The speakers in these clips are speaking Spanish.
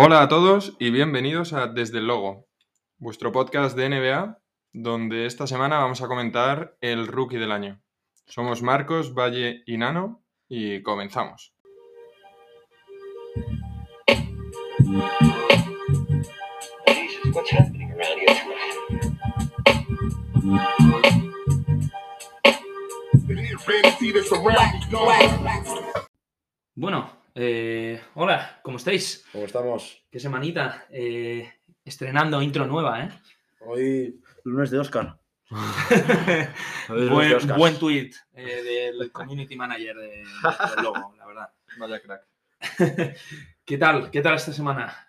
Hola a todos y bienvenidos a Desde el Logo, vuestro podcast de NBA, donde esta semana vamos a comentar el rookie del año. Somos Marcos, Valle y Nano y comenzamos. Bueno, eh, hola, ¿cómo estáis? ¿Cómo estamos? ¿Qué semanita? Eh, estrenando intro nueva, ¿eh? Hoy lunes de Oscar. Lunes de buen, buen tweet eh, del community manager de, del logo, la verdad. Vaya crack. ¿Qué tal? ¿Qué tal esta semana?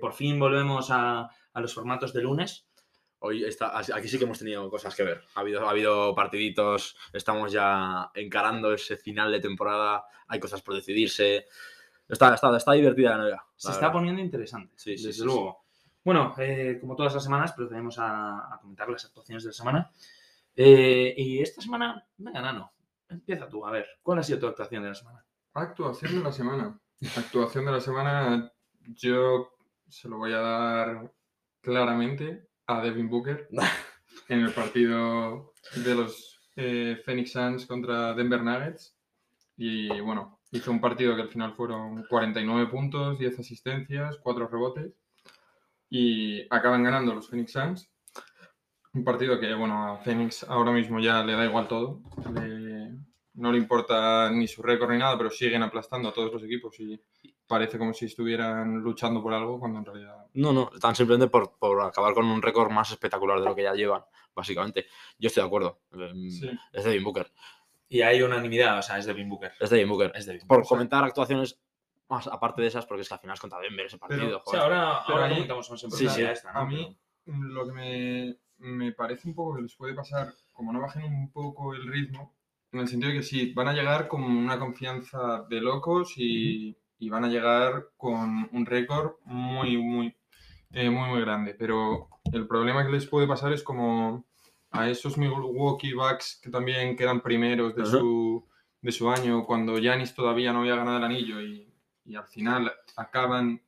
Por fin volvemos a, a los formatos de lunes. Hoy está, aquí sí que hemos tenido cosas que ver. Ha habido, ha habido partiditos, estamos ya encarando ese final de temporada, hay cosas por decidirse. Está, está, está divertida la NBA. Se está poniendo interesante, Sí, sí, desde sí, luego. Bueno, eh, como todas las semanas, procedemos a, a comentar las actuaciones de la semana. Eh, y esta semana, venga, Nano, empieza tú, a ver, ¿cuál ha sido tu actuación de la semana? Actuación de la semana. Actuación de la semana, yo se lo voy a dar claramente a Devin Booker en el partido de los eh, Phoenix Suns contra Denver Nuggets. Y bueno, hizo un partido que al final fueron 49 puntos, 10 asistencias, 4 rebotes. Y acaban ganando los Phoenix Suns. Un partido que, bueno, a Phoenix ahora mismo ya le da igual todo. Le- no le importa ni su récord ni nada, pero siguen aplastando a todos los equipos y parece como si estuvieran luchando por algo cuando en realidad... No, no, están simplemente por, por acabar con un récord más espectacular de lo que ya llevan, básicamente. Yo estoy de acuerdo. Em, Sí. Es Devin Booker. Y hay unanimidad, o sea, es Devin Booker. Es Devin Booker. Es Devin Por Booker. comentar actuaciones más aparte de esas, porque es que al final es contra Denver ese partido. Pero- O sea, joder. ahora, ahora ahí- comentamos más en Sí, sí. esta, ¿no? A mí lo que me, me parece un poco que les puede pasar, como no bajen un poco el ritmo, en el sentido de que sí, van a llegar con una confianza de locos y, y van a llegar con un récord muy, muy, eh, muy, muy grande. Pero el problema que les puede pasar es como a esos Milwaukee Bucks que también quedan primeros de, su, de su año, cuando Giannis todavía no había ganado el anillo y, y al final acaban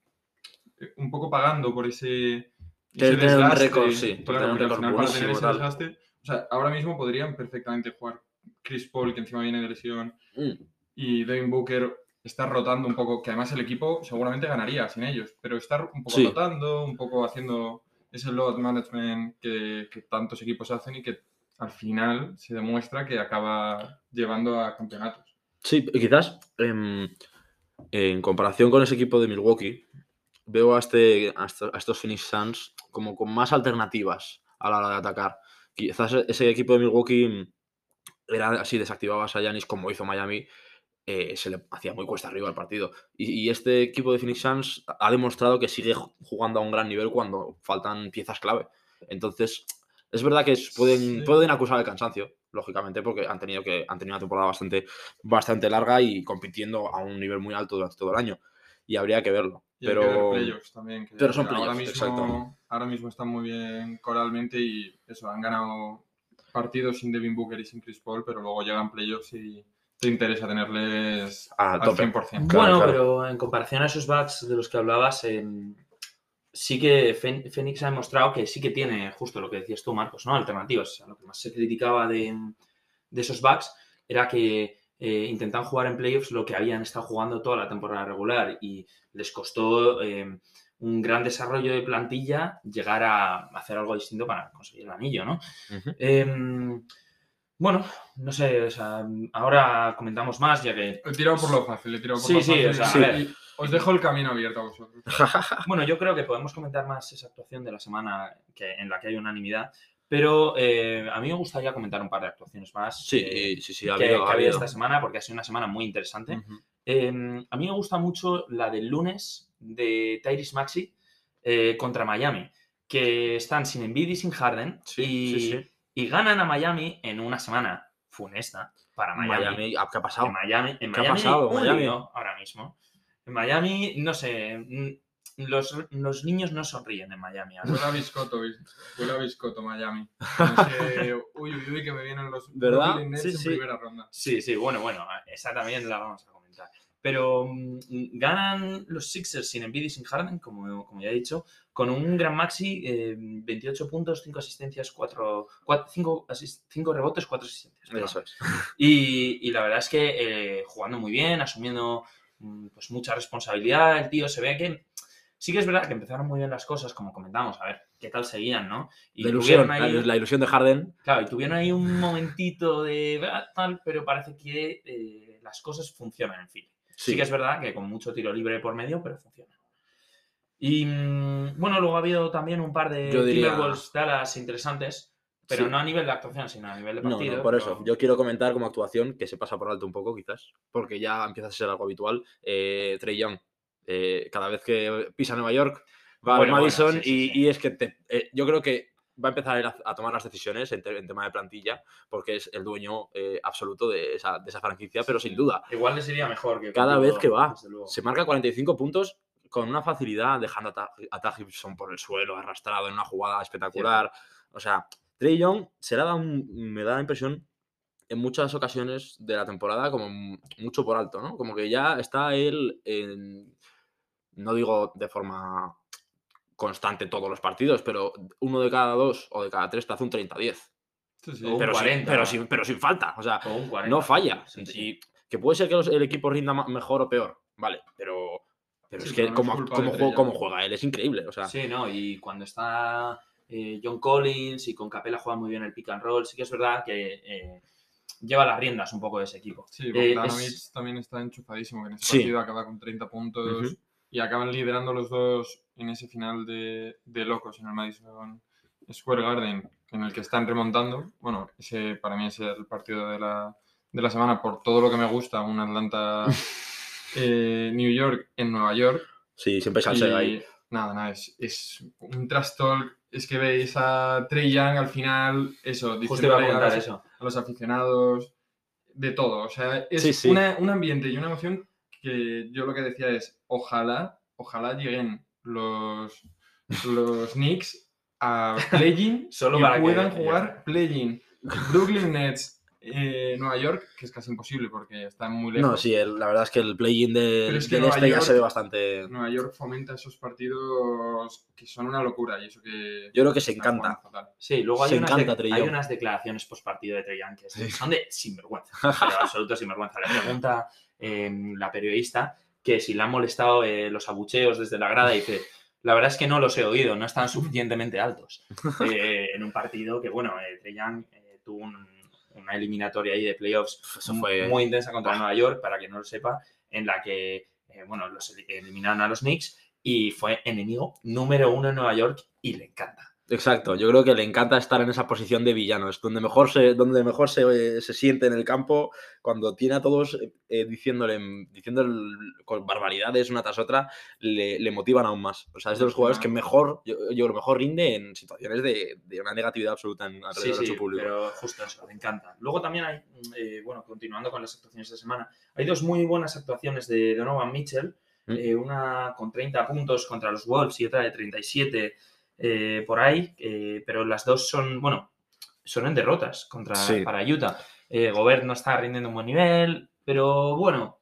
eh, un poco pagando por ese, ese desgaste, récord, sí, por claro, tener un porque al récord final para tener buenísimo, ese tal. desgaste, o sea, ahora mismo podrían perfectamente jugar Chris Paul, que encima viene de lesión, Mm. y Devin Booker está rotando un poco, que además el equipo seguramente ganaría sin ellos, pero estar un poco Sí. rotando, un poco haciendo ese load management que, que tantos equipos hacen y que al final se demuestra que acaba llevando a campeonatos. Sí, quizás em, en comparación con ese equipo de Milwaukee, veo a, este, a, esto- a estos Phoenix Suns como con más alternativas a la hora de atacar. Quizás ese equipo de Milwaukee mm, era así, desactivabas a Giannis como hizo Miami, eh, se le hacía muy cuesta arriba el partido. Y, y este equipo de Phoenix Suns ha demostrado que sigue ju- jugando a un gran nivel cuando faltan piezas clave. Entonces, es verdad que pueden, Sí. pueden acusar el cansancio, lógicamente, porque han tenido, que, han tenido una temporada bastante, bastante larga y compitiendo a un nivel muy alto durante todo el año. Y habría que verlo. Y hay que ver Pero también. que pero son ahora playoffs, mismo, exacto. ahora mismo están muy bien coralmente y eso, han ganado partidos sin Devin Booker y sin Chris Paul, pero luego llegan playoffs y te interesa tenerles Al al tope. 100%. Claro, bueno, claro. pero en comparación a esos backs de los que hablabas, em, sí que Phoenix ha demostrado que sí que tiene justo lo que decías tú, Marcos, ¿no? Alternativas. O sea, lo que más se criticaba de, de esos backs era que eh, intentaban jugar en playoffs lo que habían estado jugando toda la temporada regular y les costó em, un gran desarrollo de plantilla llegar a hacer algo distinto para conseguir el anillo, ¿no? Em, bueno, no sé, o sea, ahora comentamos más, ya que He tirado por lo fácil, he tirado por Sí, lo sí, fácil. o sea, a ver. os dejo el camino abierto a vosotros. Bueno, yo creo que podemos comentar más esa actuación de la semana que, en la que hay unanimidad, pero eh, a mí me gustaría comentar un par de actuaciones más Sí, eh, sí, sí, ha que, habido, que ha ha habido habido. esta semana, porque ha sido una semana muy interesante. Eh, a mí me gusta mucho la del lunes de Tyrese Maxi eh, contra Miami, que están sin Embiid y sin Harden Sí, y, sí, sí. Y ganan a Miami en una semana funesta para Miami. Miami, ¿qué ha pasado? En Miami, en ¿Qué ha Miami pasado, Miami? ahora mismo. En Miami, no sé, mm, los, los niños no sonríen en Miami. Huele a biscoto, bis- huele a biscoto Miami. Uy, uy, uy, que me vienen los ¿Verdad? Sí, en sí. primera ronda. Sí, sí, bueno, bueno, esa también la vamos a comentar. Pero mm, ganan los Sixers sin Embiid y sin Harden, como, como ya he dicho, con un gran maxi, eh, 28 puntos, 5 asistencias, 4, 5, rebotes, 4 asistencias. Eso es. Y, y la verdad es que eh, jugando muy bien, asumiendo mm, pues mucha responsabilidad, el tío se ve que sí que es verdad que empezaron muy bien las cosas, como comentamos, a ver qué tal seguían, ¿no? Y La ilusión, ahí, la, la ilusión de Harden. claro, y tuvieron ahí un momentito de ah, tal, pero parece que eh, las cosas funcionan en fin. Sí. que es verdad que con mucho tiro libre por medio, pero funciona. Y mm, bueno, luego ha habido también un par de diría- Timberwolves Dallas interesantes, pero Sí. no a nivel de actuación, sino a nivel de partido. no, por eso. Yo quiero comentar como actuación, que se pasa por alto un poco quizás, porque ya empieza a ser algo habitual, eh, Trey Young. Eh, cada vez que pisa Nueva York, va Bueno, a bueno, Madison sí, sí, y, es que te- eh, yo creo que va a empezar a, tomar las decisiones en, te- en tema de plantilla, porque es el dueño eh, absoluto de esa, de esa franquicia, pero sin duda, Igual les iría mejor que cada vez que va, se marca 45 puntos con una facilidad, dejando a, Ta- a Taj Gibson por el suelo, arrastrado en una jugada espectacular. O sea, Trey Young se le dado un- me da la impresión en muchas ocasiones de la temporada como mucho por alto, ¿no? Como que ya está él en, no digo de forma constante todos los partidos, pero uno de cada dos o de cada tres te hace un 30-10. Sí, sí. Pero, sin- 40. pero, sin, pero sin falta. O sea, O un 40, no falla. sí, sí. Y que puede ser que los- el equipo rinda mejor o peor, vale, pero, pero Sí, es que no como, juega, como él es increíble. O sea, Sí, ¿no? Y cuando está eh, John Collins y con Capela juega muy bien el pick and roll, sí que es verdad que eh, lleva las riendas un poco de ese equipo. Sí, Eh, Bogdanovic es- también está enchufadísimo, que en ese Sí. partido acaba con 30 puntos Ujú. Y acaban liderando los dos en ese final de, de locos en el Madison Square Garden, en el que están remontando. Bueno, ese para mí es el partido de la, de la semana por todo lo que me gusta, un Atlanta eh, New York en Nueva York. sí, siempre salsea ahí. Nada, nada, es, es un trash talk. Es que veis a Trey Young al final, eso, Justo iba a los- eso. a los aficionados, de todo. O sea, es Sí, sí. una- un ambiente y una emoción que yo lo que decía es, ojalá, ojalá lleguen los, los Knicks a play-in Solo y para que- puedan jugar play-in. Brooklyn Nets, eh, Nueva York, que es casi imposible porque están muy lejos. No, sí, el- la verdad es que el play-in de, Pero es que del Nueva este ya York- se ve bastante. Nueva York fomenta esos partidos que son una locura y eso que... Yo creo que se encanta. Sí, luego hay, Se unas, encanta de- Trey hay Young. unas declaraciones post partido de Trey Young que Sí. son de sinvergüenza, pero absoluto sinvergüenza. Le pregunta la periodista que si le han molestado eh, los abucheos desde la grada y dice, la verdad es que no los he oído, no están suficientemente altos. Eh, en un partido que, bueno, eh, Trey Young eh, tuvo un- una eliminatoria ahí de playoffs Eso fue. muy intensa contra. Nueva York, para quien no lo sepa, en la que, eh, bueno, los eli- eliminaron a los Knicks y fue enemigo número uno en Nueva York y le encanta. Exacto, yo creo que le encanta estar en esa posición de villano, es donde mejor se, donde mejor se, se siente en el campo, cuando tiene a todos eh, eh, diciéndole, diciéndole con barbaridades una tras otra, le, le motivan aún más. O sea, es de los jugadores que mejor, yo, yo lo mejor rinde en situaciones de, de una negatividad absoluta en alrededor Sí, de su público. pero justo eso, me encanta. Luego también hay, eh, bueno, continuando con las actuaciones de semana, hay dos muy buenas actuaciones de Donovan Mitchell, Mm. eh, una con 30 puntos contra los Wolves y otra de 37 eh, por ahí, eh, pero las dos son, bueno, son en derrotas contra, Sí. para Utah. Eh, Gobert no está rindiendo un buen nivel, pero bueno,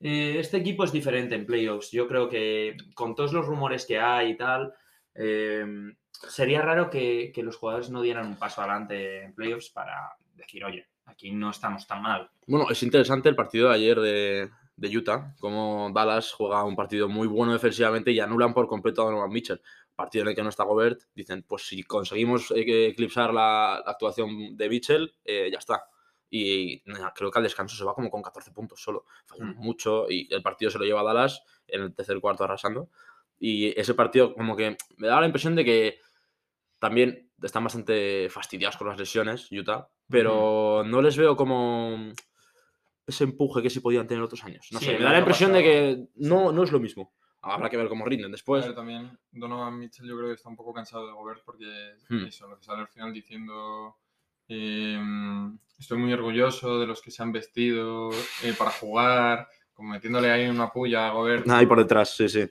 eh, este equipo es diferente en playoffs. Yo creo que con todos los rumores que hay y tal, sería raro que, que los jugadores no dieran un paso adelante en playoffs para decir, oye, aquí no estamos tan mal. Bueno, es interesante el partido de ayer de, de Utah, como Dallas juega un partido muy bueno defensivamente y anulan por completo a Donovan Mitchell. Partido en el que no está Gobert, dicen, pues si conseguimos eh, eclipsar la, la actuación de Mitchell, eh, ya está. Y creo que al descanso se va como con 14 puntos solo. Mm. mucho y el partido se lo lleva a Dallas en el tercer cuarto arrasando. Y ese partido como que me daba la impresión de que también están bastante fastidiados con las lesiones, Utah, pero no les veo como ese empuje que sí podían tener otros años. No Sí, sé, me da la impresión de que no, no es lo mismo. Habrá que ver cómo rinden después. ver, también Donovan Mitchell yo creo que está un poco cansado de Gobert porque Hmm. eso, lo que sale al final diciendo eh, estoy muy orgulloso de los que se han vestido eh, para jugar, como metiéndole ahí una puya a Gobert. Ahí por detrás, sí, sí.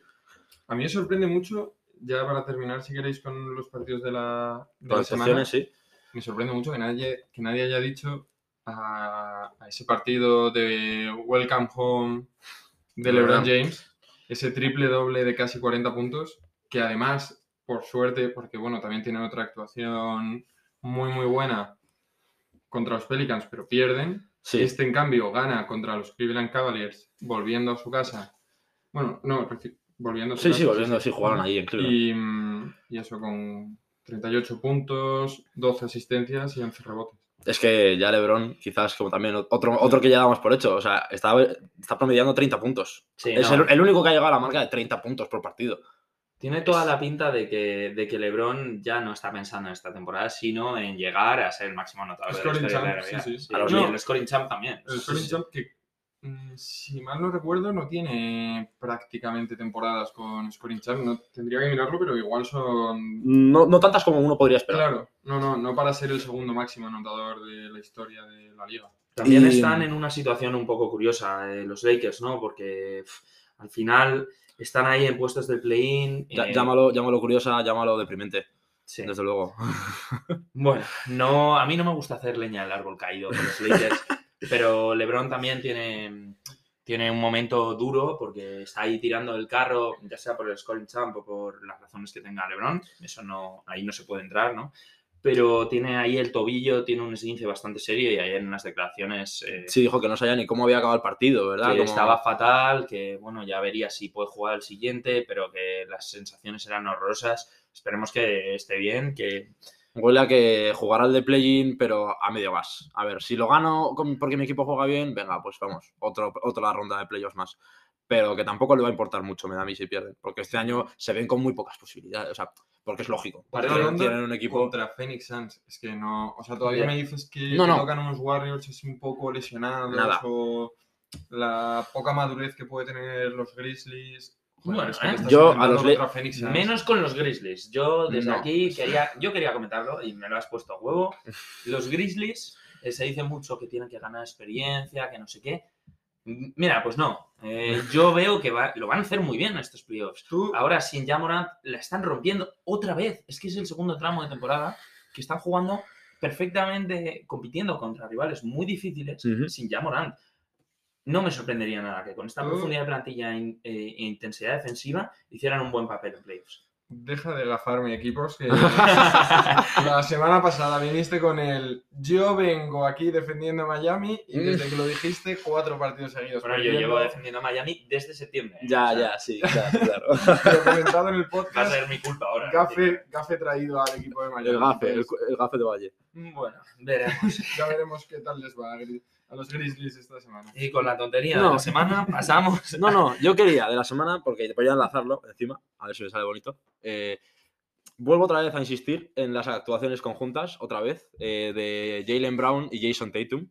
A mí me sorprende mucho, ya para terminar, si queréis, con los partidos de la, de la semana, sí. me sorprende mucho que nadie, que nadie haya dicho a, a ese partido de Welcome Home de LeBron. James, ese triple doble de casi 40 puntos, que además, por suerte, porque bueno, también tienen otra actuación muy, muy buena contra los Pelicans, pero pierden. Sí, Este, en cambio, gana contra los Cleveland Cavaliers, volviendo a su casa. Bueno, no, volviendo a su sí, casa. sí, volviendo, sí, jugaron ahí en Cleveland. Y, mm, y eso con 38 puntos, 12 asistencias y 11 rebotes. Es que ya LeBron, quizás como también otro, otro que ya damos por hecho, o sea, está, está promediando 30 puntos. Sí, es no. el, el único que ha llegado a la marca de 30 puntos por partido. Tiene toda la pinta de que, de que LeBron ya no está pensando en esta temporada, sino en llegar a ser el máximo anotador de la Scoring historia de la champ, NBA. sí, sí. Sí, A los no. el scoring champ también. El Scoring. Champ que, si mal no recuerdo, no tiene prácticamente temporadas con Scoring Champ. No, tendría que mirarlo, pero igual son... No, no tantas como uno podría esperar. Claro, no, no, no para ser el segundo máximo anotador de la historia de la liga. También Y- están en una situación un poco curiosa eh, los Lakers, ¿no? Porque al final están ahí en puestos del play-in. Eh, llámalo, llámalo curiosa, llámalo deprimente, sí. desde luego. Bueno, no, a mí no me gusta hacer leña al árbol caído con los Lakers, pero LeBron también tiene, tiene un momento duro porque está ahí tirando el carro, ya sea por el scoring champ o por las razones que tenga LeBron, eso no, ahí no se puede entrar, ¿no? Pero tiene ahí el tobillo, tiene un esguince bastante serio y ayer en unas declaraciones eh, Sí, dijo que no sabía ni cómo había acabado el partido, ¿verdad? que Como- estaba fatal, que bueno, ya vería si puede jugar el siguiente, pero que las sensaciones eran horrorosas. Esperemos que esté bien, que Huele a que jugará el de play-in, pero a medio gas. A ver, si lo gano porque mi equipo juega bien, venga, pues vamos, otro, otra ronda de playoffs más. Pero que tampoco le va a importar mucho, me da a mí si pierden. Porque este año se ven con muy pocas posibilidades. O sea, porque es lógico. Parece Otra que ronda tienen un equipo. Contra Phoenix Suns. Es que no... O sea, todavía me dices que No, no. tocan unos Warriors así un poco lesionados Nada. o la poca madurez que puede tener los Grizzlies. Bueno, ¿eh? Yo a los menos con los Grizzlies. Yo desde No. aquí quería, yo quería comentarlo y me lo has puesto a huevo. Los Grizzlies eh, se dice mucho que tienen que ganar experiencia, que no sé qué. Mira, pues no. Eh, yo veo que va- lo van a hacer muy bien estos playoffs. Tú, Ahora sin Jamorant la están rompiendo otra vez. Es que es el segundo tramo de temporada que están jugando perfectamente compitiendo contra rivales muy difíciles Ujú. sin Jamorant. No me sorprendería nada que con esta Tú- profundidad de plantilla e, e intensidad defensiva hicieran un buen papel en playoffs. deja de gafarme equipos que la semana pasada viniste con el yo vengo aquí defendiendo a Miami y Mm. desde que lo dijiste cuatro partidos seguidos. Bueno, yo llevo defendiendo a Miami desde septiembre. ¿eh? Ya, O sea, ya, sí, ya, claro. Lo comentado en el Va a podcast. ser mi culpa ahora. Gafe, gafe traído al equipo de Miami. El gafe, el gafe de Valle. Bueno, veremos. Ya veremos qué tal les va a, a los Grizzlies esta semana. Y con la tontería de No. la semana pasamos. No, no, yo quería de la semana, porque voy a enlazarlo encima, a ver si me sale bonito. eh, vuelvo otra vez a insistir en las actuaciones conjuntas, otra vez, eh, de Jalen Brown y Jason Tatum,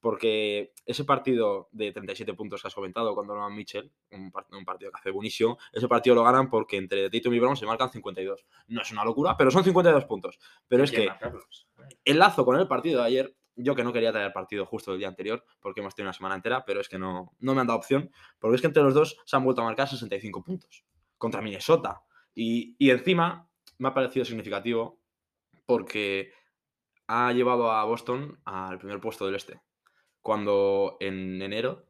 porque ese partido de 37 puntos que has comentado con Donovan Mitchell, un, part- un partido que hace buenísimo, ese partido lo ganan porque entre Tatum y Brown se marcan 52. No es una locura, pero son 52 puntos. Pero es que marcarlos. enlazo con el partido de ayer. Yo que no quería traer el partido justo del día anterior, porque hemos tenido una semana entera, pero es que no, no me han dado opción, porque es que entre los dos se han vuelto a marcar 65 puntos contra Minnesota. Y, y encima me ha parecido significativo porque ha llevado a Boston al primer puesto del este, cuando en enero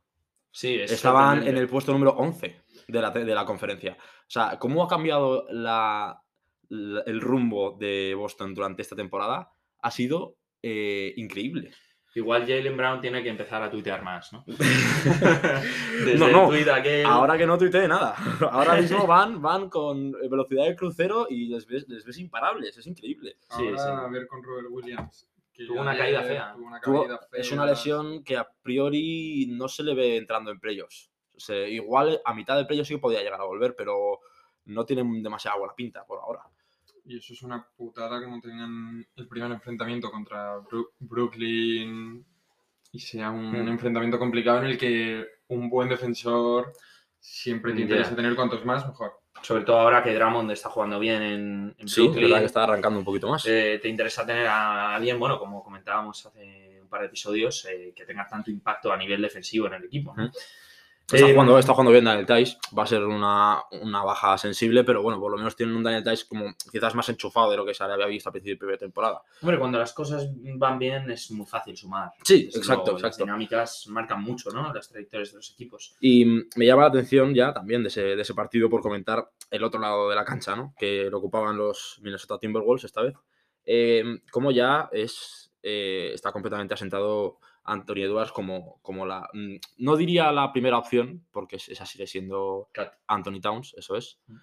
Sí, es estaban en el puesto número 11 de la, de la conferencia. O sea, cómo ha cambiado la- la- el rumbo de Boston durante esta temporada ha sido eh, increíble. Igual Jalen Brown tiene que empezar a tuitear más, ¿no? Desde No, aquel- Ahora que no tuitee nada. Ahora mismo van, van con velocidad de crucero y les ves, les ves imparables. Es increíble. Sí, Ahora sí. a ver con Robert Williams. Tuvo una ayer caída fea. tuvo una Tuvo- caída es una lesión que a priori no se le ve entrando en playoffs. O sea, igual a mitad del playoffs sí que podía llegar a volver, pero no tienen demasiada buena pinta por ahora. Y eso es una putada como tenían el primer enfrentamiento contra Bru- Brooklyn y sea un Mm. enfrentamiento complicado en el que un buen defensor siempre te interesa tener cuantos más mejor. Sobre todo ahora que Drummond está jugando bien en, en Sí, Brooklyn. verdad que está arrancando un poquito más. Eh, te interesa tener a alguien, bueno, como comentábamos hace un par de episodios, eh, que tenga tanto impacto a nivel defensivo en el equipo. Está, Eh, jugando, está jugando bien Daniel Tice. Va a ser una, una baja sensible, pero bueno, por lo menos tienen un Daniel Tice como quizás más enchufado de lo que se había visto a principio de temporada. Hombre, cuando las cosas van bien es muy fácil sumar. Sí, exacto, luego, Las exacto. dinámicas marcan mucho, ¿no? Las trayectorias de los equipos. Y me llama la atención ya también de ese, de ese partido por comentar el otro lado de la cancha, ¿no? Que lo ocupaban los Minnesota Timberwolves esta vez. Eh, como ya es, eh, está completamente asentado Anthony Edwards como, como la. mm, No diría la primera opción, porque es- esa sigue siendo. Anthony Towns, eso es. Mm.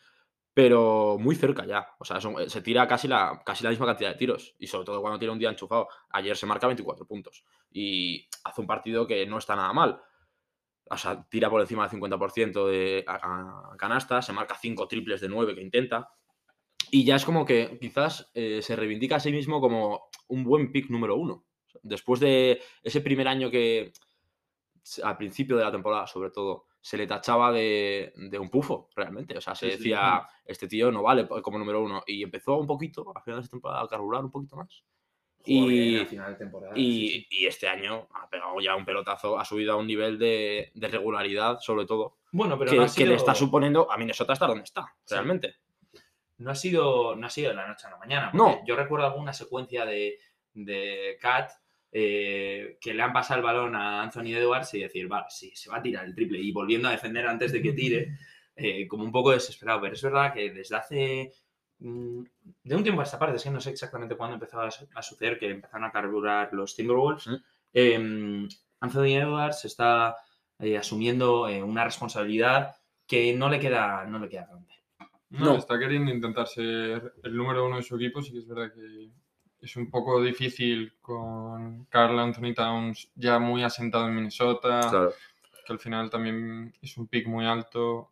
Pero muy cerca ya. O sea, son- se tira casi la, casi la misma cantidad de tiros. Y sobre todo cuando tiene un día enchufado. Ayer se marca 24 puntos. Y hace un partido que no está nada mal. O sea, tira por encima del 50% de a, a canasta, se marca 5 triples de 9 que intenta. Y ya es como que quizás eh, se reivindica a sí mismo como un buen pick número uno. Después de ese primer año que al principio de la temporada, sobre todo, se le tachaba de, de un pufo, realmente. O sea, se Sí, sí. decía, este tío no vale como número uno. Y empezó un poquito, a final de esta temporada, a carburar un poquito más. Bien Y- al final de temporada. Y, sí, sí. y este año ha pegado ya un pelotazo, ha subido a un nivel de, de regularidad, sobre todo, Bueno, pero que, no, ha que sido, le está suponiendo a Minnesota estar donde está, Sí. realmente. no ha sido no ha sido de la noche a la mañana. No. Yo recuerdo alguna secuencia de, de Cat eh, que le han pasado el balón a Anthony Edwards y decir, vale, sí, se va a tirar el triple. Y volviendo a defender antes de que tire, eh, como un poco desesperado. Pero es verdad que desde hace. mm, De un tiempo a esta parte, es que no sé exactamente cuándo empezó a, su- a suceder que empezaron a carburar los Timberwolves. Eh, Anthony Edwards está eh, asumiendo eh, una responsabilidad que no le queda, no le queda grande. No, No. está queriendo intentar ser el número uno de su equipo, sí que es verdad que es un poco difícil con Carl Anthony Towns ya muy asentado en Minnesota, Claro. que al final también es un pick muy alto.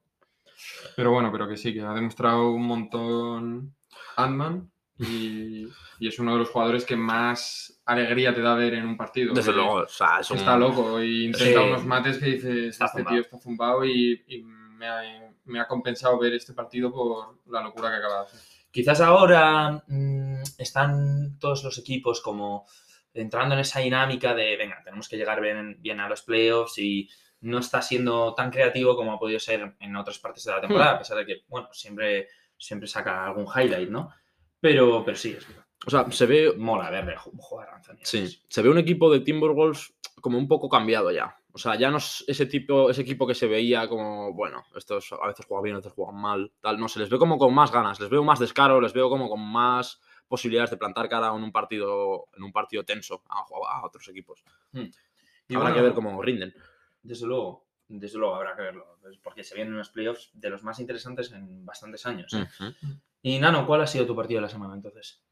Pero bueno, pero que sí, que ha demostrado un montón Ant-Man y, y es uno de los jugadores que más alegría te da ver en un partido. Desde luego, o sea, es un- Está loco y intenta Sí. unos mates que dices, Está este zumbado. tío está zumbado y, y me, ha, me ha compensado ver este partido por la locura que acaba de hacer. Quizás ahora mm, están todos los equipos como entrando en esa dinámica de, venga, tenemos que llegar bien, bien a los playoffs y no está siendo tan creativo como ha podido ser en otras partes de la temporada, a pesar de que, bueno, siempre, siempre saca algún highlight, ¿no? Pero, pero sí, es o sea, se ve, Mola ju- jugar a Anthony. sí, se ve un equipo de Timberwolves como un poco cambiado ya. O sea, ya no es ese tipo, ese equipo que se veía como, bueno, estos a veces juegan bien, a veces juegan mal, tal. No, se les ve como con más ganas, les veo más descaro, les veo como con más posibilidades de plantar cara en un partido, en un partido tenso a, a otros equipos. Y Habrá bueno, que ver cómo rinden. Desde luego, desde luego habrá que verlo, pues, porque se vienen unos playoffs de los más interesantes en bastantes años. ¿eh? Y Nano, ¿cuál ha sido tu partido de la semana entonces?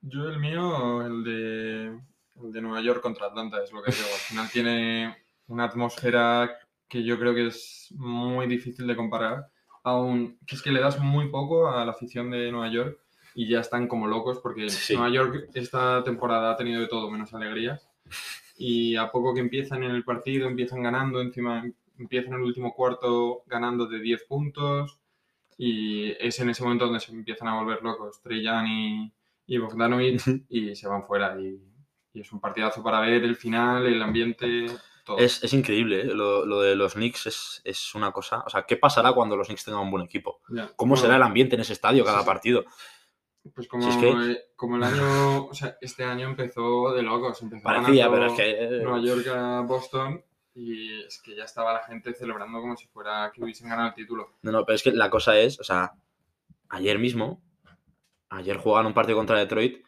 Yo el mío, el de, el de Nueva York contra Atlanta, es lo que digo. Al final tiene una atmósfera que yo creo que es muy difícil de comparar. Aún que es que le das muy poco a la afición de Nueva York y ya están como locos porque Sí. Nueva York esta temporada ha tenido de todo menos alegrías. Y a poco que empiezan en el partido, empiezan ganando, encima empiezan en el último cuarto ganando de 10 puntos. Y es en ese momento donde se empiezan a volver locos Young y, y Bogdanovic y se van fuera. Y, y es un partidazo para ver el final, el ambiente, todo. Es, es increíble, ¿eh? lo, lo de los Knicks es, es una cosa. O sea, ¿qué pasará cuando los Knicks tengan un buen equipo? Ya. ¿Cómo Bueno, será el ambiente en ese estadio cada sí, sí. partido? Pues como, Si es que- como el año, o sea, este año empezó de locos. Empezó Parecía, ganando pero es que. eh, Nueva York a Boston y es que ya estaba la gente celebrando como si fuera que hubiesen ganado el título. No, no, pero es que la cosa es, o sea, ayer mismo, ayer jugaban un partido contra Detroit,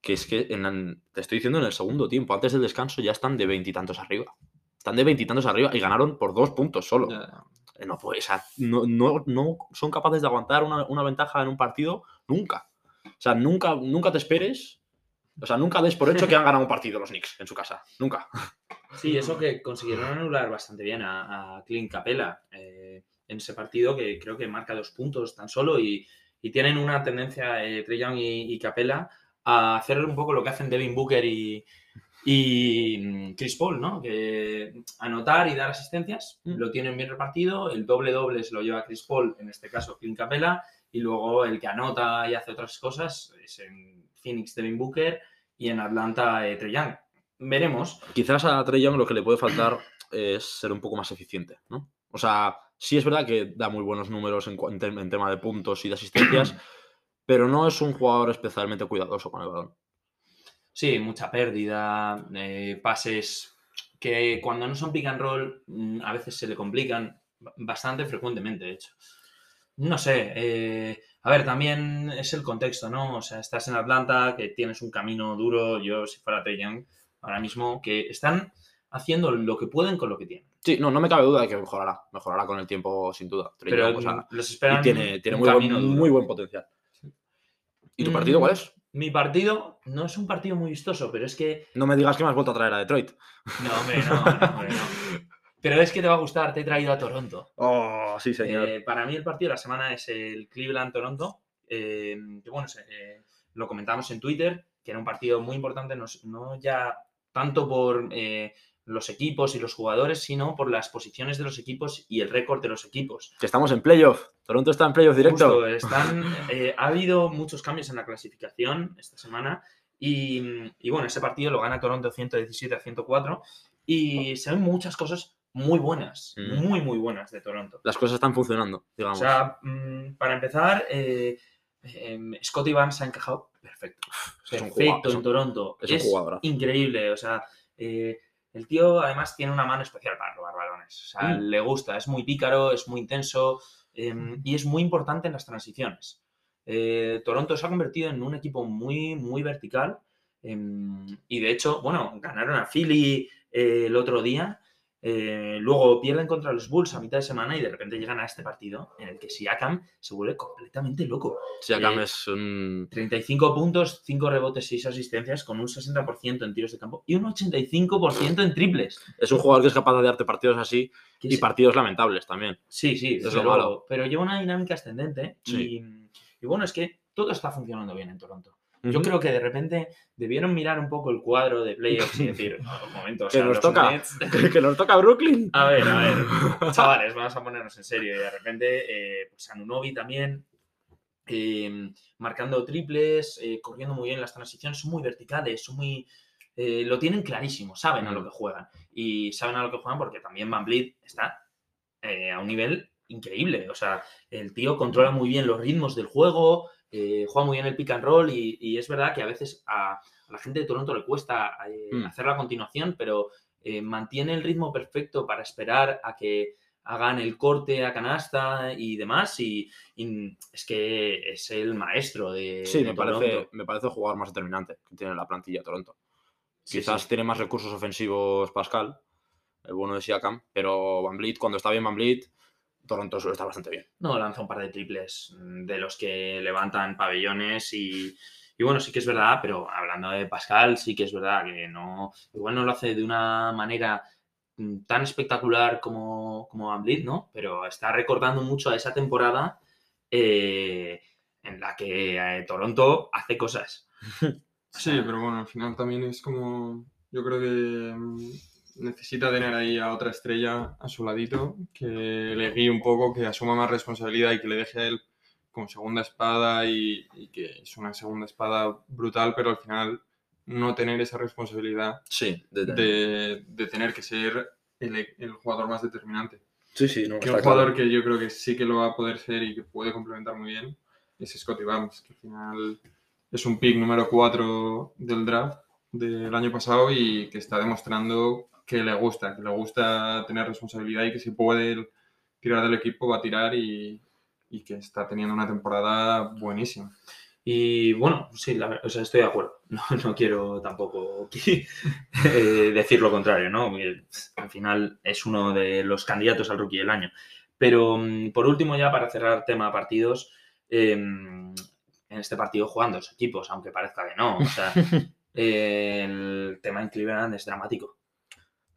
que es que, en te estoy diciendo, en el segundo tiempo, antes del descanso, ya están de veintitantos arriba. Están de veintitantos arriba y ganaron por dos puntos solo. Eh, No, pues, no, no, no son capaces de aguantar una, una ventaja en un partido nunca. O sea, nunca, nunca te esperes. O sea, nunca des por hecho que han ganado un partido los Knicks en su casa. Nunca. Sí, eso que consiguieron anular bastante bien a, a Clint Capella eh, en ese partido que creo que marca dos puntos tan solo y, y tienen una tendencia, eh, Trey Young y, y Capella, a hacer un poco lo que hacen Devin Booker y, y mm, Chris Paul, ¿no? Que anotar y dar asistencias, Mm. lo tienen bien repartido, el doble-doble se lo lleva Chris Paul, en este caso Clint Capella, y luego el que anota y hace otras cosas es en Phoenix Devin Booker y en Atlanta eh, Trey Young. Veremos. Quizás a Trey Young lo que le puede faltar es ser un poco más eficiente, ¿no? O sea, sí es verdad que da muy buenos números en, en tem- en tema de puntos y de asistencias, pero no es un jugador especialmente cuidadoso con el balón. Sí, mucha pérdida, eh, pases que cuando no son pick and roll mm, a veces se le complican ba- bastante frecuentemente, de hecho. No sé, eh, a ver, también es el contexto, ¿no? O sea, estás en Atlanta, que tienes un camino duro, yo si fuera Trey Young, ahora mismo, que están haciendo lo que pueden con lo que tienen. Sí, no, no me cabe duda de que mejorará. Mejorará con el tiempo, sin duda. Trey Pero o sea, les y esperan tiene, tiene un muy, buen, camino duro. muy buen potencial. ¿Y tu Mm. partido cuál es? Mi partido no es un partido muy vistoso, pero es que No me digas que me has vuelto a traer a Detroit. No, hombre, no, no, hombre, no. Pero es que te va a gustar, te he traído a Toronto. Oh, sí, señor. Eh, para mí el partido de la semana es el Cleveland-Toronto. eh, que bueno, eh, lo comentamos en Twitter, que era un partido muy importante, no, no ya tanto por eh, los equipos y los jugadores, sino por las posiciones de los equipos y el récord de los equipos. Que estamos en playoff. Toronto está en playoff directo. Justo, están, ha habido muchos cambios en la clasificación esta semana y, y bueno, ese partido lo gana Toronto 117 a 104 y se ven muchas cosas muy buenas, Mm. muy, muy buenas de Toronto. Las cosas están funcionando, O digamos. sea, mm, para empezar, eh, em, Scotty Barnes ha encajado perfecto. Perfecto jugador- en un- Toronto. es un Es, jugadorazo. increíble. O sea, eh, el tío además tiene una mano especial para robar balones. O sea, Mm. le gusta, es muy pícaro, es muy intenso em, y es muy importante en las transiciones. Eh, Toronto se ha convertido en un equipo muy, muy vertical. em, y de hecho, bueno, ganaron a Philly eh, el otro día. Eh, luego pierden contra los Bulls a mitad de semana y de repente llegan a este partido en el que Siakam se vuelve completamente loco. Siakam eh, es un... 35 puntos, 5 rebotes, 6 asistencias, con un 60% en tiros de campo y un 85% en triples. Es un jugador que es capaz de darte partidos así y es- partidos lamentables también. Sí, sí, es desde lo malo. Pero lleva una dinámica ascendente Sí. y, y bueno, es que todo está funcionando bien en Toronto. Yo creo que de repente debieron mirar un poco el cuadro de playoffs y decir, un momento, o Que nos toca. Nets- que nos toca Brooklyn. A ver, a ver, chavales, vamos a ponernos en serio. Y de repente, eh, pues Anunobi también, eh, marcando triples, eh, corriendo muy bien las transiciones, son muy verticales, son muy... eh, lo tienen clarísimo, saben a lo Mm. que juegan. Y saben a lo que juegan porque también Van Vliet está eh, a un nivel increíble. O sea, el tío controla muy bien los ritmos del juego, eh, juega muy bien el pick and roll y, y es verdad que a veces a, a la gente de Toronto le cuesta eh, Mm. hacer la continuación, pero eh, mantiene el ritmo perfecto para esperar a que hagan el corte a canasta y demás. Y, y es que es el maestro de, Sí, de me parece, me parece el jugador más determinante que tiene la plantilla Toronto. Sí, Quizás sí. tiene más recursos ofensivos Pascal, el bueno de Siakam, pero Van Vliet, cuando está bien Van Vliet, Toronto suele estar bastante bien. No, lanza un par de triples mm, de los que levantan pabellones y, y bueno, sí que es verdad, pero hablando de Pascal, sí que es verdad que no, igual no lo hace de una manera mm, tan espectacular como, como Van Vliet, ¿no? Pero está recordando mucho a esa temporada eh, en la que eh, Toronto hace cosas. Sí, pero bueno, al final también es como. Yo creo que mm, necesita tener ahí a otra estrella a su ladito, que le guíe un poco, que asuma más responsabilidad y que le deje a él como segunda espada y, y que es una segunda espada brutal, pero al final no tener esa responsabilidad Sí, de, de tener que ser el, el jugador más determinante. sí, sí, no, Que está un jugador claro. que yo creo que sí que lo va a poder ser y que puede complementar muy bien es Scotty Barnes, que al final es un pick número 4 del draft del año pasado y que está demostrando que le gusta, que le gusta tener responsabilidad y que si puede tirar del equipo va a tirar y, y que está teniendo una temporada buenísima. Y bueno, sí, la o sea, estoy de acuerdo. No, no quiero tampoco aquí, eh, decir lo contrario, ¿no? Porque, al final es uno de los candidatos al rookie del año. Pero mm, por último, ya para cerrar tema partidos, eh, en este partido juegan dos equipos, aunque parezca que no. O sea, eh, el tema en Cleveland es dramático.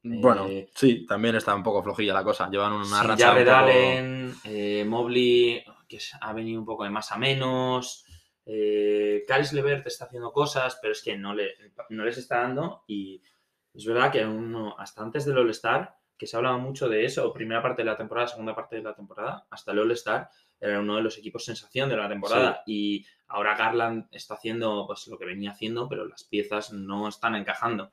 Bueno, Eh, sí, también está un poco flojilla la cosa. Llevan una Sin racha Jared un poco- Allen, eh, Mobley, que ha venido un poco de más a menos. Eh, Caris Levert está haciendo cosas, pero es que no, le, no les está dando. Y es verdad que uno, hasta antes del All-Star, que se hablaba mucho de eso, primera parte de la temporada, segunda parte de la temporada, hasta el All-Star, era uno de los equipos sensación de la temporada. Y ahora Garland está haciendo pues, lo que venía haciendo, pero las piezas no están encajando.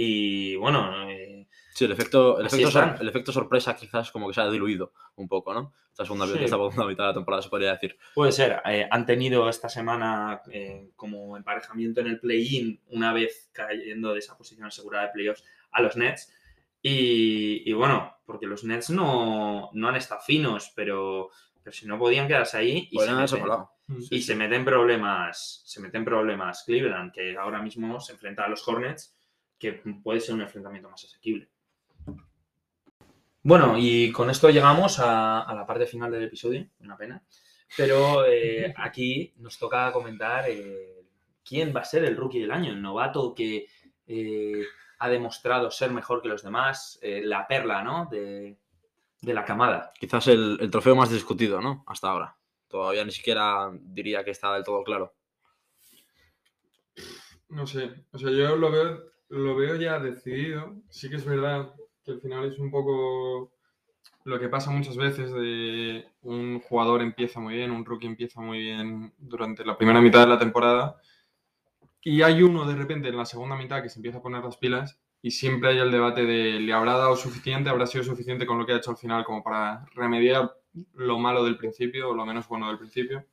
Y bueno, eh, Sí, el efecto, el, efecto sor- el efecto sorpresa quizás como que se ha diluido un poco, ¿no? Esta segunda, Sí. esta segunda mitad de la temporada se podría decir. puede ser. eh, han tenido esta semana eh, como emparejamiento en el play-in, una vez cayendo de esa posición asegurada de playoffs a los Nets. Y, y bueno, porque los Nets no, no han estado finos, pero, pero si no podían quedarse ahí y se meten- colado. Mm. y se meten problemas, se meten problemas Cleveland, que ahora mismo se enfrenta a los Hornets, que puede ser un enfrentamiento más asequible. Bueno, y con esto llegamos a, a la parte final del episodio, una pena. Pero eh, aquí nos toca comentar eh, quién va a ser el rookie del año, el novato que eh, ha demostrado ser mejor que los demás, eh, la perla, ¿no? De, de la camada. Quizás el, el trofeo más discutido, ¿no? Hasta ahora. Todavía ni siquiera diría que está del todo claro. No sé, o sea, yo lo veo, lo veo ya decidido. Sí que es verdad que al final es un poco lo que pasa muchas veces de un jugador empieza muy bien, un rookie empieza muy bien durante la primera mitad de la temporada y hay uno de repente en la segunda mitad que se empieza a poner las pilas y siempre hay el debate de ¿le habrá dado suficiente? ¿Habrá sido suficiente con lo que ha hecho al final como para remediar lo malo del principio o lo menos bueno del principio?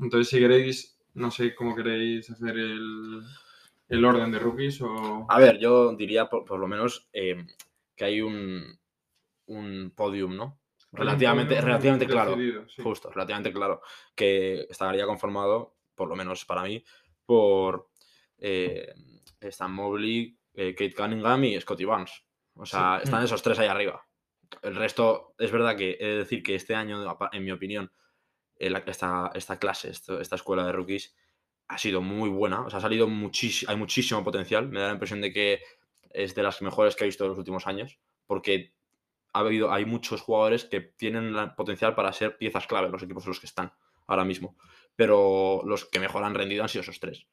Entonces, si queréis, no sé cómo queréis hacer el, el orden de rookies o... A ver, yo diría por, por lo menos eh, que hay un, un podium, ¿no? Relativamente, relativamente claro. sí. Justo, relativamente claro. Que estaría conformado, por lo menos para mí, por eh, Stan Mobley, eh, Kate Cunningham y Scotty Barnes. O sea, Sí. están esos tres ahí arriba. El resto, es verdad que he de decir que este año, en mi opinión, esta, esta clase, esta escuela de rookies, ha sido muy buena. O sea, ha salido muchísimo, hay muchísimo potencial. Me da la impresión de que es de las mejores que he visto en los últimos años. Porque ha habido, hay muchos jugadores que tienen el potencial para ser piezas clave los equipos en los que están ahora mismo. Pero los que mejor han rendido han sido esos tres.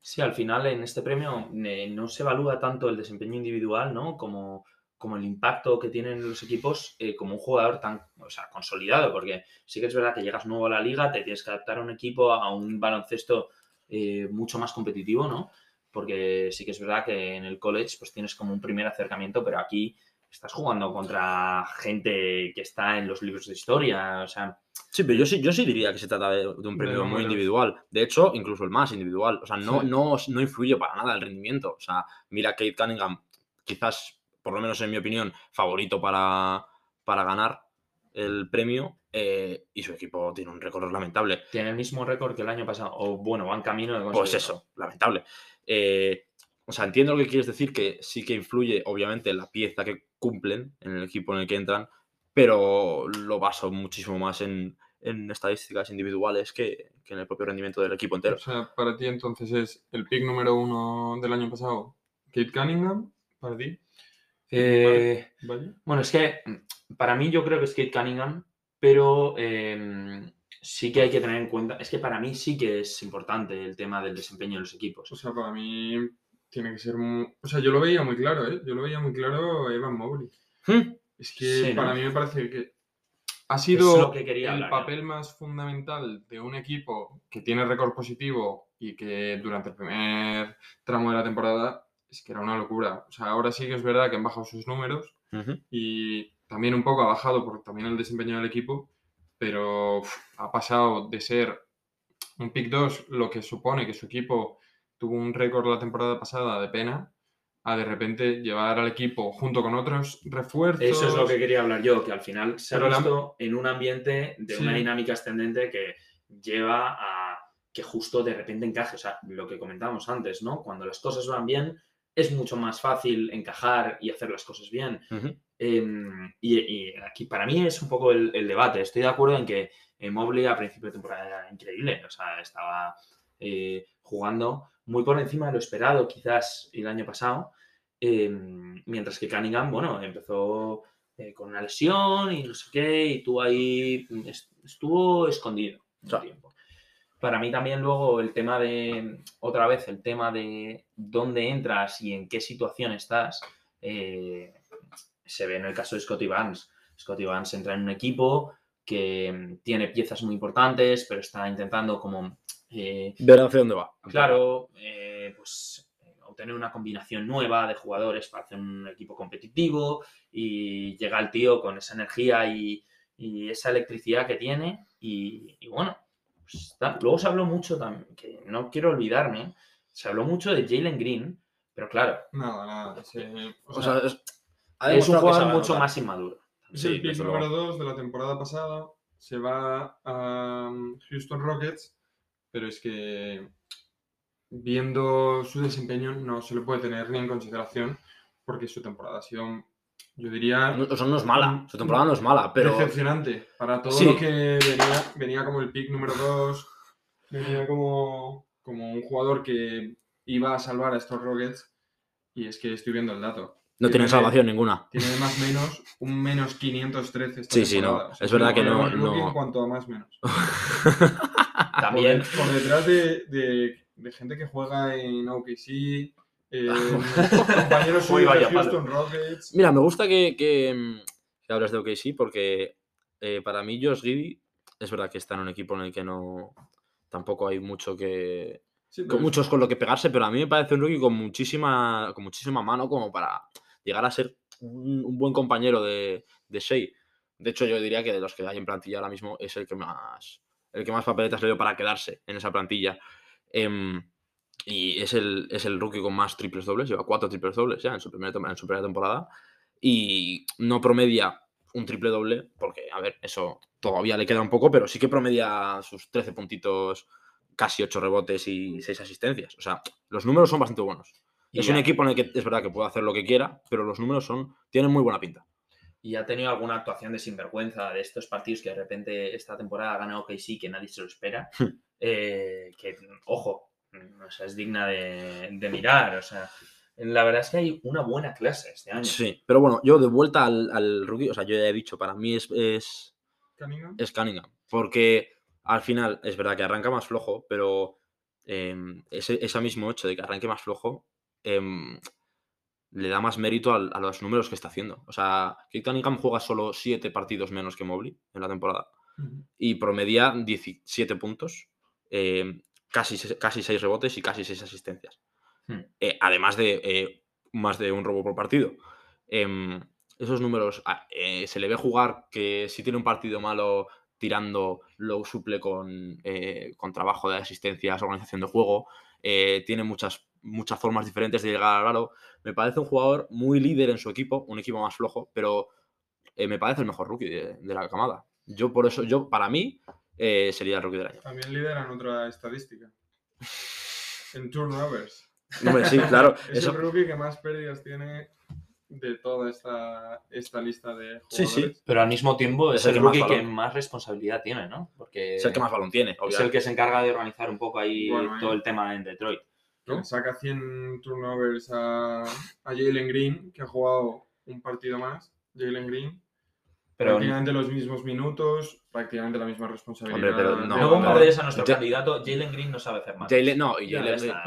Sí, al final en este premio eh, no se evalúa tanto el desempeño individual, ¿no? Como, como el impacto que tienen los equipos eh, como un jugador tan o sea, consolidado, porque sí que es verdad que llegas nuevo a la liga, te tienes que adaptar a un equipo, a un baloncesto eh, mucho más competitivo, ¿no? Porque sí que es verdad que en el college pues tienes como un primer acercamiento, pero aquí estás jugando contra gente que está en los libros de historia, o sea, Sí, pero yo sí, yo sí diría que se trata de, de un premio muy individual. De hecho, incluso el más individual. O sea, no, Sí. no, no influye para nada el rendimiento. O sea, mira Kate Cunningham, quizás, por lo menos en mi opinión, favorito para, para ganar el premio. eh, y su equipo tiene un récord lamentable. tiene el mismo récord que el año pasado, o bueno, van camino de Pues eso, lamentable. Eh, o sea, entiendo lo que quieres decir, que sí que influye, obviamente, la pieza que cumplen en el equipo en el que entran, pero lo baso muchísimo más en, en estadísticas individuales que, que en el propio rendimiento del equipo entero. O sea, para ti entonces es el pick número uno del año pasado, Kate Cunningham, para ti, Eh, ¿vale? Bueno, es que mm, para mí yo creo que es Kate Cunningham, pero eh, sí que hay que tener en cuenta, es que para mí sí que es importante el tema del desempeño de los equipos. O sea, para mí tiene que ser muy... O sea, yo lo veía muy claro, ¿eh? Yo lo veía muy claro a Evan Mobley. Hmm, Es que Sí, ¿no? para mí me parece que ha sido lo que quería el hablar, papel más fundamental de un equipo que tiene récord positivo y que durante el primer tramo de la temporada es que era una locura. O sea, ahora sí que es verdad que han bajado sus números y también un poco ha bajado por también el desempeño del equipo, pero uf, ha pasado de ser un pick 2, lo que supone que su equipo tuvo un récord la temporada pasada de pena, a de repente llevar al equipo junto con otros refuerzos. Eso es lo que quería hablar yo, que al final se ha Pero la- visto en un ambiente de una dinámica ascendente que lleva a que justo de repente encaje. O sea, lo que comentábamos antes, ¿no? Cuando las cosas van bien, es mucho más fácil encajar y hacer las cosas bien. Em, y, y aquí para mí es un poco el, el debate. Estoy de acuerdo en que eh, Mobley a principio de temporada era increíble. O sea, estaba eh, jugando muy por encima de lo esperado, quizás el año pasado. Em, mientras que Cunningham, bueno, empezó eh, con una lesión y no sé qué, y tú ahí mm, est- estuvo escondido un Claro. tiempo. Para mí también luego el tema de, otra vez, el tema de dónde entras y en qué situación estás, eh, se ve en el caso de Scotty Barnes. Scotty Barnes entra en un equipo que tiene piezas muy importantes, pero está intentando como, eh, Ver hacia dónde va. claro, eh, pues eh, tener una combinación nueva de jugadores para hacer un equipo competitivo y llega el tío con esa energía y, y esa electricidad que tiene y, y bueno, pues luego se habló mucho también, que no quiero olvidarme, se habló mucho de Jalen Green, pero claro, Nada, nada. se- o O sea, sea, es, es un jugador mucho más inmaduro. es sí, el pick número luego. 2 de la temporada pasada. Se va a um, Houston Rockets, pero es que viendo su desempeño no se le puede tener ni en consideración porque su temporada ha sido, yo diría, No, o sea, no es mala. Su temporada no es mala, pero. decepcionante para todo Sí. lo que venía, venía como el pick número 2, venía como, como un jugador que iba a salvar a estos Rockets y es que estoy viendo el dato. No tiene Tiene- salvación ninguna. Tiene más menos un menos 513 esta Sí, sí, no. temporada. O sea, Es verdad que no- no- En cuanto a más menos. También, Por, por detrás de, de- de gente que juega en OKC, eh, compañeros Uy, suyos de vaya palo. Houston Rockets. Mira, me gusta que, que, mm, que hables de OKC porque eh, para mí Josh Giddy es verdad que está en un equipo en el que no tampoco hay mucho que Sí, con muchos con lo que pegarse, pero a mí me parece un rookie con muchísima con muchísima mano como para llegar a ser un, un buen compañero de, de Shea. De hecho, yo diría que de los que hay en plantilla ahora mismo es el que más el que más papeletas le dio para quedarse en esa plantilla. Em, y es el, es el rookie con más triples dobles, lleva cuatro triples dobles ya en su, primera, tem- en su primera temporada. Y no promedia un triple doble, porque, a ver, eso todavía le queda un poco, pero sí que promedia sus 13 puntitos, casi 8 rebotes y 6 asistencias. O sea, los números son bastante buenos. y es un equipo en el que es verdad que puede hacer lo que quiera, pero los números son tienen muy buena pinta. y ha tenido alguna actuación de sinvergüenza de estos partidos que de repente esta temporada ha ganado OKC que nadie se lo espera. Eh, que, ojo, o sea, es digna de, de mirar. O sea, la verdad es que hay una buena clase este año. Sí, pero bueno, yo de vuelta al, al rookie, o sea, yo ya he dicho, para mí es, es, Cunningham. es Cunningham. Porque al final es verdad que arranca más flojo, pero em, ese, ese mismo hecho de que arranque más flojo em, le da más mérito al- a los números que está haciendo. O sea, que Cunningham juega solo 7 partidos menos que Mobley en la temporada y promedia 17 puntos, em, casi, casi 6 rebotes y casi 6 asistencias. Hmm. Eh, además de eh, más de un robo por partido. Em, esos números ah, eh, se le ve jugar que si tiene un partido malo tirando lo suple con, con trabajo de asistencias, organización de juego, tiene muchas, muchas formas diferentes de llegar al aro. Me parece un jugador muy líder en su equipo, un equipo más flojo, pero me parece el mejor rookie de, de la camada. Yo por eso, yo para mí eh, sería el rookie del año. También lideran otra estadística. En turnovers. Hombre, sí, claro. Es eso- el rookie que más pérdidas tiene de toda esta, esta lista de Sí, jugadores. sí. Pero al mismo tiempo es, Es el el que más rookie que más responsabilidad tiene, ¿no? Porque es el que más balón tiene, es el obviamente. que se encarga de organizar un poco ahí Bueno, todo eh. el tema en Detroit. Saca 100 turnovers a, a Jalen Green, que ha jugado un partido más. Jalen Green. Pero prácticamente los mismos minutos, prácticamente la misma responsabilidad. pero no- no bombardees a nuestro candidato. Jalen Green no sabe hacer más. Jalen, no, y Jalen, está,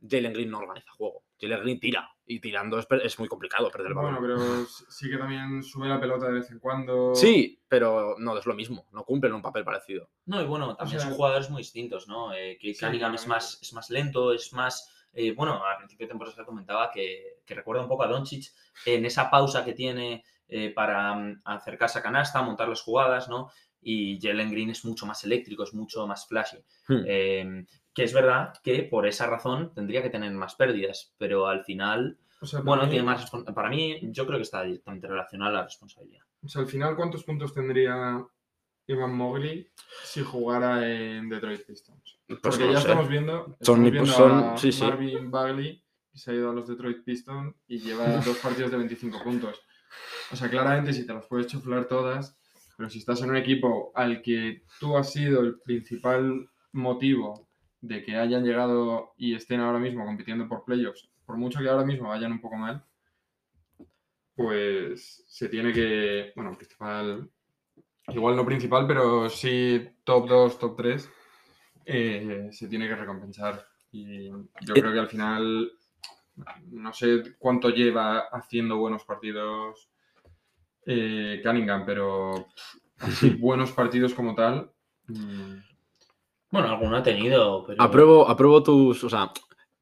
Green, Jalen no organiza juego. Jalen Green tira. Y tirando es, muy complicado perder el balón. bueno, pero sí que también sube la pelota de vez en cuando. Sí, pero no es lo mismo. No cumplen un papel parecido. No, y bueno, también sea, son jugadores muy distintos, ¿no? Eh, Kate Sí, Cunningham es más, es más lento, es más. eh, bueno, al principio de temporada se comentaba que, que recuerda un poco a Doncic en esa pausa que tiene eh, para mm, acercarse a canasta, montar las jugadas, ¿no? Y Jalen Green es mucho más eléctrico, es mucho más flashy. Hmm. Eh, que es verdad que por esa razón tendría que tener más pérdidas, pero al final, O sea, para bueno, mí- tiene más. Para mí, yo creo que está directamente relacionado a la responsabilidad. O sea, al final, ¿cuántos puntos tendría Ivan Mobley si jugara en Detroit Pistons? Pues Porque no ya sé. estamos viendo, Son estamos viendo son- a sí, sí. Marvin Bagley, que se ha ido a los Detroit Pistons y lleva dos partidos de 25 puntos. O sea, claramente si te las puedes chuflar todas, pero si estás en un equipo al que tú has sido el principal motivo de que hayan llegado y estén ahora mismo compitiendo por playoffs, por mucho que ahora mismo vayan un poco mal, pues se tiene que, bueno, principal, igual no principal, pero sí top 2, top 3, eh, se tiene que recompensar. Y yo creo que al final, no sé cuánto lleva haciendo buenos partidos eh, Cunningham, pero así buenos partidos como tal. mm, Bueno, alguno ha tenido, pero. Apruebo, apruebo tus. O sea,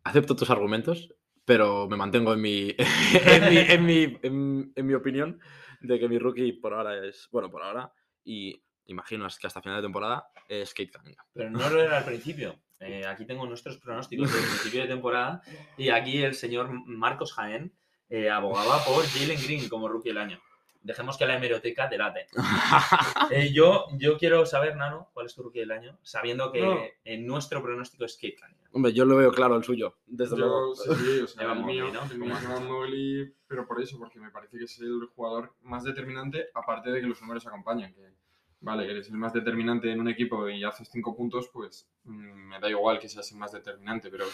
acepto tus argumentos, pero me mantengo en mi, en, mi, en, mi, en- en mi opinión de que mi rookie por ahora es, bueno, por ahora, y imagino que hasta final de temporada, es Kate Cunningham. Pero no lo era al principio. Eh, aquí tengo nuestros pronósticos del principio de temporada y aquí el señor Marcos Jaén eh, abogaba por Jalen Green como rookie del año. Dejemos que la hemeroteca delate. Eh, yo, yo quiero saber, Nano, cuál es tu rookie del año, sabiendo que No. en nuestro pronóstico es Kate Cunningham. Hombre, yo lo veo claro el suyo, desde luego. Yo, sí, sí, o sea, Evan el mío, ¿no? el mío es Evan Mobley, pero por eso, porque me parece que es el jugador más determinante, aparte de que los números acompañan. Que, vale, eres el más determinante en un equipo y haces cinco puntos, pues mm, me da igual que seas el más determinante, pero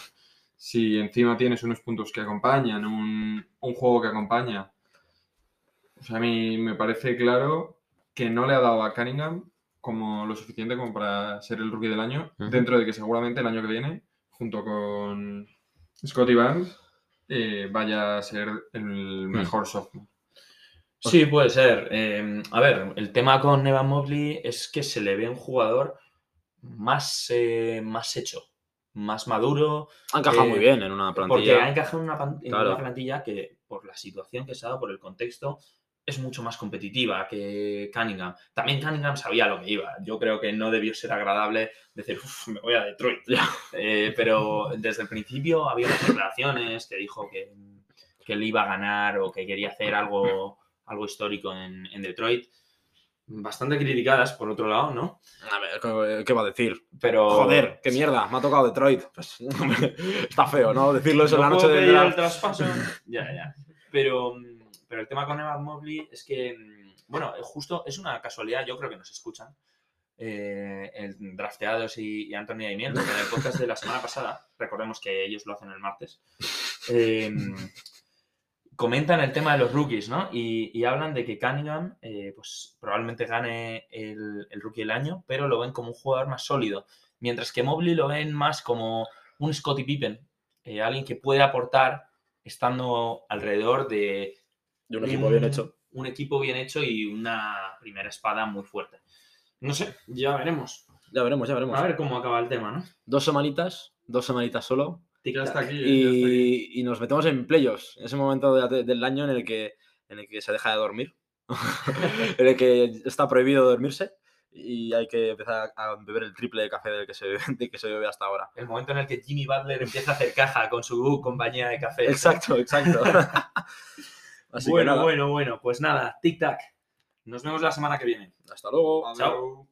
si encima tienes unos puntos que acompañan, un, un juego que acompaña, o sea, a mí me parece claro que no le ha dado a Cunningham como lo suficiente como para ser el rookie del año, dentro de que seguramente el año que viene, junto con Scotty Barnes, eh, vaya a ser el mejor sophomore. Sí, puede ser. Eh, a ver, el tema con Evan Mobley es que se le ve un jugador más, eh, más hecho, más maduro, Ha encajado Eh, muy bien en una porque plantilla. ha encajado en una, pan- en Claro. una plantilla que, por la situación que se ha dado, por el contexto, es mucho más competitiva que Cunningham. También Cunningham sabía lo que iba. Yo creo que no debió ser agradable decir, "Uf, me voy a Detroit. Eh, pero desde el principio había unas declaraciones que dijo que, que él iba a ganar o que quería hacer algo, algo histórico en, en Detroit. Bastante criticadas, por otro lado, ¿no? A ver, ¿qué- ¿qué va a decir? Pero. Joder, qué mierda, me ha tocado Detroit. Pues, está feo, ¿no? Decirlo eso en ¿No la noche draft. el traspaso? ya, ya. Pero, mm, pero el tema con Evan Mobley es que, mm, bueno, eh, justo es una casualidad, yo creo que nos escuchan. eh, el Drafteados y, y Anthony Daimiel, en el podcast de la semana pasada, recordemos que ellos lo hacen el martes, eh, comentan el tema de los rookies, ¿no? Y, hablan de que Cunningham, eh, pues probablemente gane el, el rookie del año, pero lo ven como un jugador más sólido. Mientras que Mobley lo ven más como un Scottie Pippen, alguien que puede aportar estando alrededor de De un equipo bien hecho. un equipo bien hecho y una primera espada muy fuerte. No sé, ya veremos. Ya veremos, ya veremos. A ver cómo acaba el tema, ¿no? Dos semanitas, dos semanitas solo. Ya está aquí. Y, nos metemos en playoffs. Ese momento de- de- del año en el que, en el que se deja de dormir. en el que está prohibido dormirse. Y hay que empezar a beber el triple de café del que se, del que se bebe hasta ahora. El momento en el que Jimmy Butler empieza a hacer caja con su compañía de café. Exacto, exacto. Así que bueno, nada, bueno, bueno. Pues nada, tic-tac. Nos vemos la semana que viene. hasta luego. Chao.